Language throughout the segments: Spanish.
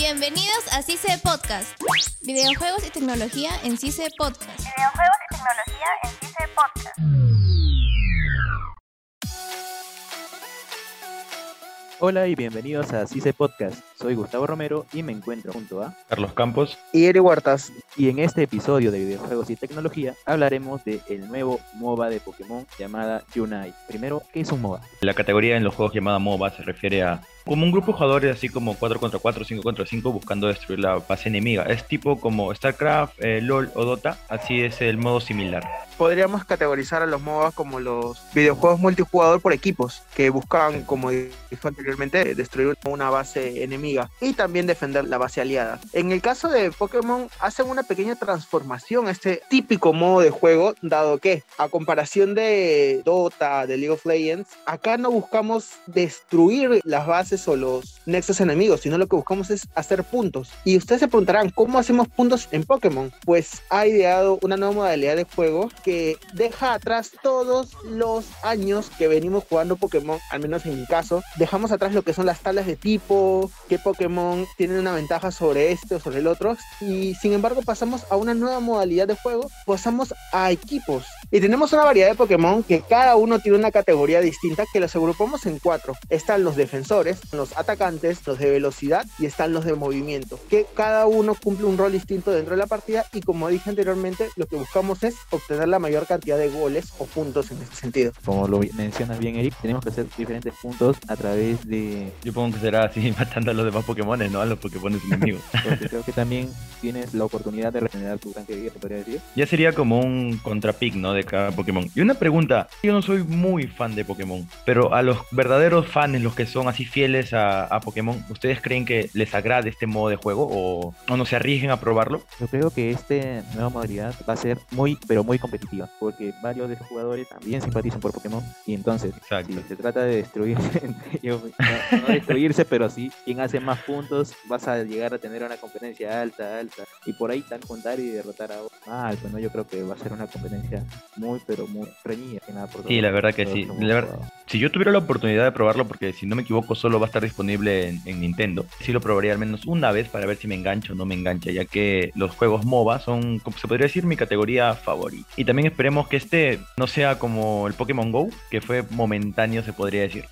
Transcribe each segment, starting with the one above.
Bienvenidos a CICE Podcast. Videojuegos y tecnología en CICE Podcast. Videojuegos y tecnología en CICE Podcast. Hola y bienvenidos a CICE Podcast. Soy Gustavo Romero y me encuentro junto a Carlos Campos. y Eri Huertas. y en este episodio de videojuegos y tecnología hablaremos del el nuevo MOBA de Pokémon llamada Unite. Primero, ¿qué es un MOBA? La categoría en los juegos llamada MOBA se refiere a como un grupo de jugadores así como 4 contra 4, 5 contra 5 buscando destruir la base enemiga. Es tipo como StarCraft, eh, LOL o Dota, así es el modo similar. Podríamos categorizar a los MOBA como los videojuegos multijugador por equipos, que buscan, como dijo anteriormente, destruir una base enemiga y también defender la base aliada. En el caso de Pokémon, hacen una pequeña transformación a este típico modo de juego, dado que, a comparación de Dota, de League of Legends, acá no buscamos destruir las bases o los nexos enemigos, sino lo que buscamos es hacer puntos. Y ustedes se preguntarán, ¿cómo hacemos puntos en Pokémon? Pues ha ideado una nueva modalidad de juego que deja atrás todos los años que venimos jugando Pokémon, al menos en mi caso. Dejamos atrás lo que son las tablas de tipo, qué Pokémon tienen una ventaja sobre este o sobre el otro. Y sin embargo pasamos a una nueva modalidad de juego, pasamos a equipos. Y tenemos una variedad de Pokémon que cada uno tiene una categoría distinta que los agrupamos en cuatro. Están los defensores, los atacantes, los de velocidad y están los de movimiento. Que cada uno cumple un rol distinto dentro de la partida y como dije anteriormente, lo que buscamos es obtener la mayor cantidad de goles o puntos en este sentido. Como lo mencionas bien, Eric, tenemos que hacer diferentes puntos a través de... Yo supongo que será así matando a los demás Pokémones, ¿no? A los Pokémon enemigos. Porque creo que también tienes la oportunidad de regenerar tu tanque de vida, podría decir. ya sería como un contrapic, ¿no? De cada Pokémon. Y una pregunta, yo no soy muy fan de Pokémon, pero a los verdaderos fans, los que son así fieles a, a Pokémon, ¿ustedes creen que les agrade este modo de juego o, o no se arriesguen a probarlo? Yo creo que esta nueva modalidad va a ser muy, pero muy competitiva, porque varios de los jugadores también simpatizan por Pokémon, y entonces, Exacto. si se trata de destruirse no, no destruirse, pero sí, quien hace más puntos, vas a llegar a tener una competencia alta, alta, y por ahí tan juntar y derrotar a otro más alto, ¿no? Yo creo que va a ser una competencia muy, pero muy reñida, que nada por Sí, la verdad que sí. La ver-. Si yo tuviera la oportunidad de probarlo, porque si no me equivoco solo va a estar disponible en, en Nintendo, sí lo probaría al menos una vez para ver si me engancho o no me engancha, ya que los juegos MOBA son, como se podría decir, mi categoría favorita. Y también esperemos que este no sea como el Pokémon Go, que fue momentáneo, se podría decir.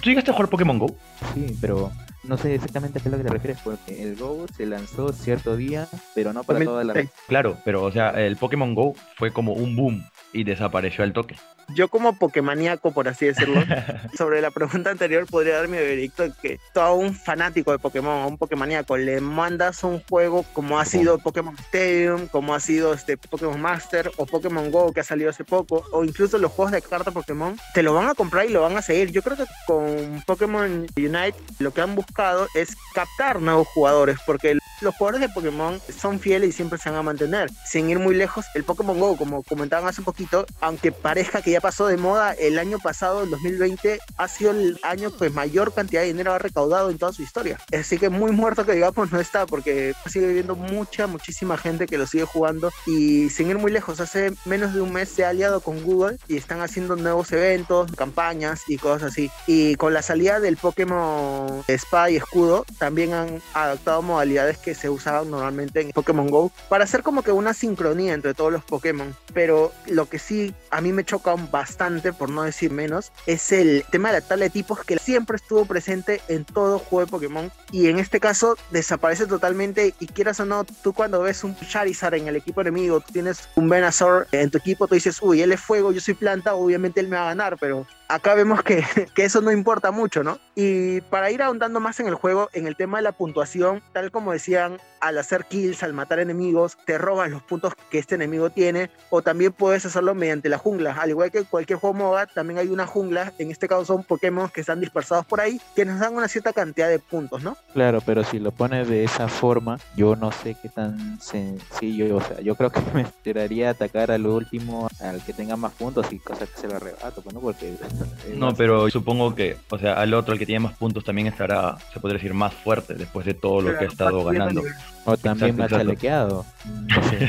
¿Tú llegaste a jugar Pokémon Go? Sí, pero no sé exactamente a qué es lo que te refieres, porque el Go se lanzó cierto día, pero no para toda la red. 2006. Claro, pero o sea, el Pokémon Go fue como un boom y desapareció al toque. Yo como Pokémoníaco, por así decirlo, sobre la pregunta anterior podría dar mi veredicto de que todo un fanático de Pokémon, a un Pokémoníaco, le mandas un juego como ha sido Pokémon Stadium, como ha sido este Pokémon Master o Pokémon Go que ha salido hace poco, o incluso los juegos de carta Pokémon, te lo van a comprar y lo van a seguir. Yo creo que con Pokémon Unite lo que han buscado es captar nuevos jugadores, porque los jugadores de Pokémon son fieles y siempre se van a mantener. Sin ir muy lejos, el Pokémon Go, como comentaban hace poquito, aunque parezca que ya pasó de moda, el año pasado, el 2020, ha sido el año que mayor cantidad de dinero ha recaudado en toda su historia. Así que muy muerto que digamos no está, porque sigue viendo mucha, muchísima gente que lo sigue jugando. Y sin ir muy lejos, hace menos de un mes se ha aliado con Google y están haciendo nuevos eventos, campañas y cosas así. Y con la salida del Pokémon Espada y Escudo, también han adaptado modalidades que se usaban normalmente en Pokémon Go para hacer como que una sincronía entre todos los Pokémon. Pero lo que sí a mí me choca bastante, por no decir menos, es el tema de la tabla de tipos que siempre estuvo presente en todo juego de Pokémon y en este caso desaparece totalmente y quieras o no, tú cuando ves un Charizard en el equipo enemigo, tú tienes un Venusaur en tu equipo, tú dices, uy, él es fuego, yo soy planta, obviamente él me va a ganar, pero acá vemos que, que eso no importa mucho, ¿no? Y para ir ahondando más en el juego, en el tema de la puntuación, tal como decían, al hacer kills, al matar enemigos, te roban los puntos que este enemigo tiene, o también puedes hacerlo mediante la jungla. Al igual que cualquier juego MOBA, también hay una jungla, en este caso son Pokémon que están dispersados por ahí, que nos dan una cierta cantidad de puntos, ¿no? Claro, pero si lo pones de esa forma, yo no sé qué tan sencillo, o sea, yo creo que me esperaría atacar al último, al que tenga más puntos y cosas que se lo arrebato, pues, ¿no? Porque... No, más- pero supongo que, o sea, al otro, el que tiene más puntos, también estará, se podría decir, más fuerte después de todo lo que ha estado ganando. O también Exacto, me ha exacto. chalequeado.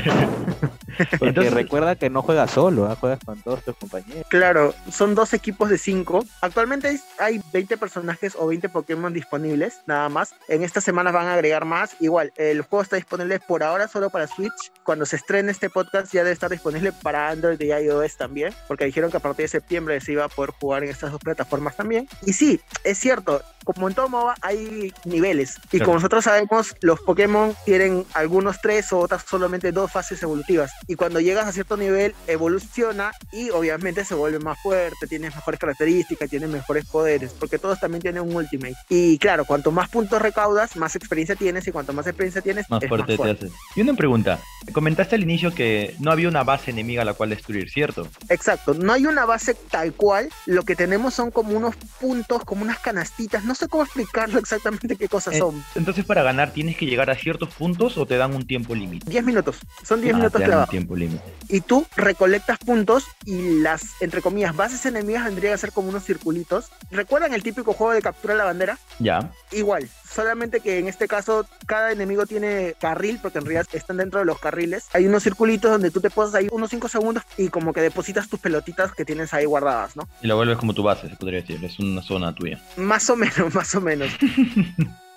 Porque Entonces- recuerda que no juegas solo, ¿ah? juegas con todos tus compañeros. Claro, son dos equipos de cinco. Actualmente hay- hay 20 personajes o 20 Pokémon disponibles, nada más. En estas semanas van a agregar más. Igual, el juego está disponible por ahora solo para Switch. Cuando se estrene este podcast ya debe estar disponible para Android y iOS también, porque dijeron que a partir de septiembre se iba a poder jugar en estas dos plataformas también. Y sí, es cierto, como en todo MOBA hay niveles. Y Claro. como nosotros sabemos, los Pokémon tienen algunos tres o otras solamente dos fases evolutivas. Y cuando llegas a cierto nivel, evoluciona y obviamente se vuelve más fuerte, tienes mejores características, tienes mejores poderes, porque todos también tienen un Ultimate. Y claro, cuanto más puntos recaudas, más experiencia tienes y cuanto más experiencia tienes, Más es fuerte más te haces. Y una pregunta. Comentaste al inicio que no había una base enemiga a la cual destruir, ¿cierto? Exacto, no hay una base tal cual, lo que tenemos son como unos puntos, como unas canastitas, no sé cómo explicarlo exactamente qué cosas Eh, son. Entonces para ganar tienes que llegar a ciertos puntos o te dan un tiempo límite. 10 minutos, son 10 Ah, minutos te dan tiempo límite. Y tú recolectas puntos y las, entre comillas, bases enemigas vendrían a ser como unos circulitos. ¿Recuerdan el típico juego de captura la bandera? Ya. Igual, solamente que en este caso cada enemigo tiene carril, porque en realidad están dentro de los carriles. Hay unos circulitos donde tú te posas ahí unos 5 segundos y como que depositas tus pelotitas que tienes ahí guardadas, ¿no? Y lo vuelves como tu base, se podría decir. Es una zona tuya. Más o menos, más o menos.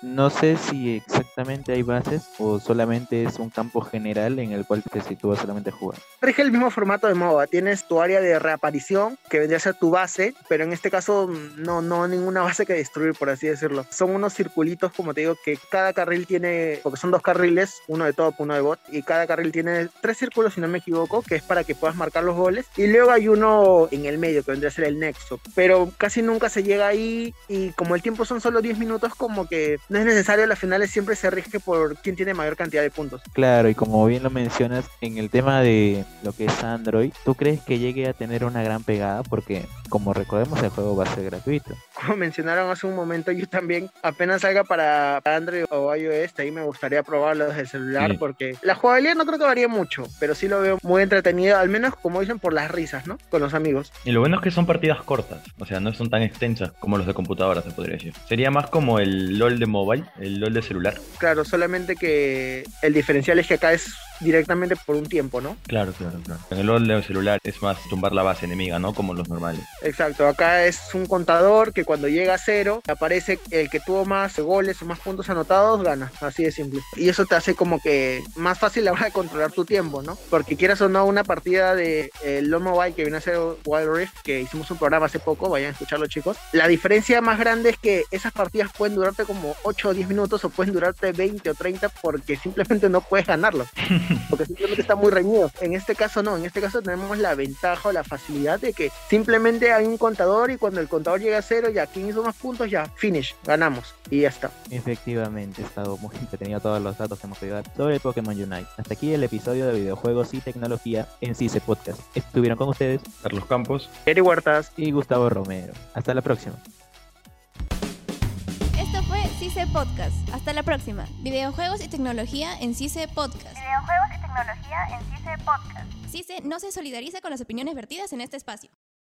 No sé si exactamente hay bases o solamente es un campo general en el cual te sitúas solamente a jugar. Rige el mismo formato de MOBA. Tienes tu área de reaparición, que vendría a ser tu base, pero en este caso no, no ninguna base que destruir, por así decirlo. Son unos circulitos, como te digo, que cada carril tiene, porque son dos carriles, uno de top, uno de bot, y cada carril tiene tres círculos, si no me equivoco, que es para que puedas marcar los goles. Y luego hay uno en el medio, que vendría a ser el nexo. Pero casi nunca se llega ahí, y como el tiempo son solo 10 minutos, como que no es necesario, las finales siempre se rige por quién tiene mayor cantidad de puntos. Claro, y como bien lo mencionas, en el tema de lo que es Android, ¿tú crees que llegue a tener una gran pegada? Porque, como recordemos, el juego va a ser gratuito. Como mencionaron hace un momento, yo también apenas salga para Android o iOS, ahí me gustaría probarlo desde el celular Sí. porque la jugabilidad no creo que varíe mucho, pero sí lo veo muy entretenido, al menos como dicen por las risas, ¿no? Con los amigos. Y lo bueno es que son partidas cortas, o sea, no son tan extensas como los de computadora, se podría decir. Sería más como el LOL de mobile, el LOL de celular. Claro, solamente que el diferencial es que acá es directamente por un tiempo, ¿no? Claro, claro, claro. En el de celular es más tumbar la base enemiga, ¿no? Como los normales. Exacto, acá es un contador que cuando llega a cero aparece el que tuvo más goles o más puntos anotados gana, así de simple. Y eso te hace como que más fácil la hora de controlar tu tiempo, ¿no? Porque quieras o no, una partida de eh, LoL Mobile que viene a ser Wild Rift, que hicimos un programa hace poco, vayan a escucharlo chicos. La diferencia más grande es que esas partidas pueden durarte como 8 o 10 minutos o pueden durarte 20 o 30 porque simplemente no puedes ganarlo porque simplemente está muy reñido. En este caso no, en este caso tenemos la ventaja o la facilidad de que simplemente hay un contador y cuando el contador llega a cero, ya quien hizo más puntos, ya finish, ganamos y ya está. Efectivamente, he estado muy entretenido todos los datos que hemos podido dar sobre Pokémon Unite. Hasta aquí el episodio de videojuegos y tecnología en CICE Podcast. Estuvieron con ustedes Carlos Campos. Eri Huertas, y Gustavo Romero. Hasta la próxima. CICE Podcast. Hasta la próxima. Videojuegos y tecnología en CICE Podcast. Videojuegos y tecnología en CICE Podcast. CICE no se solidariza con las opiniones vertidas en este espacio.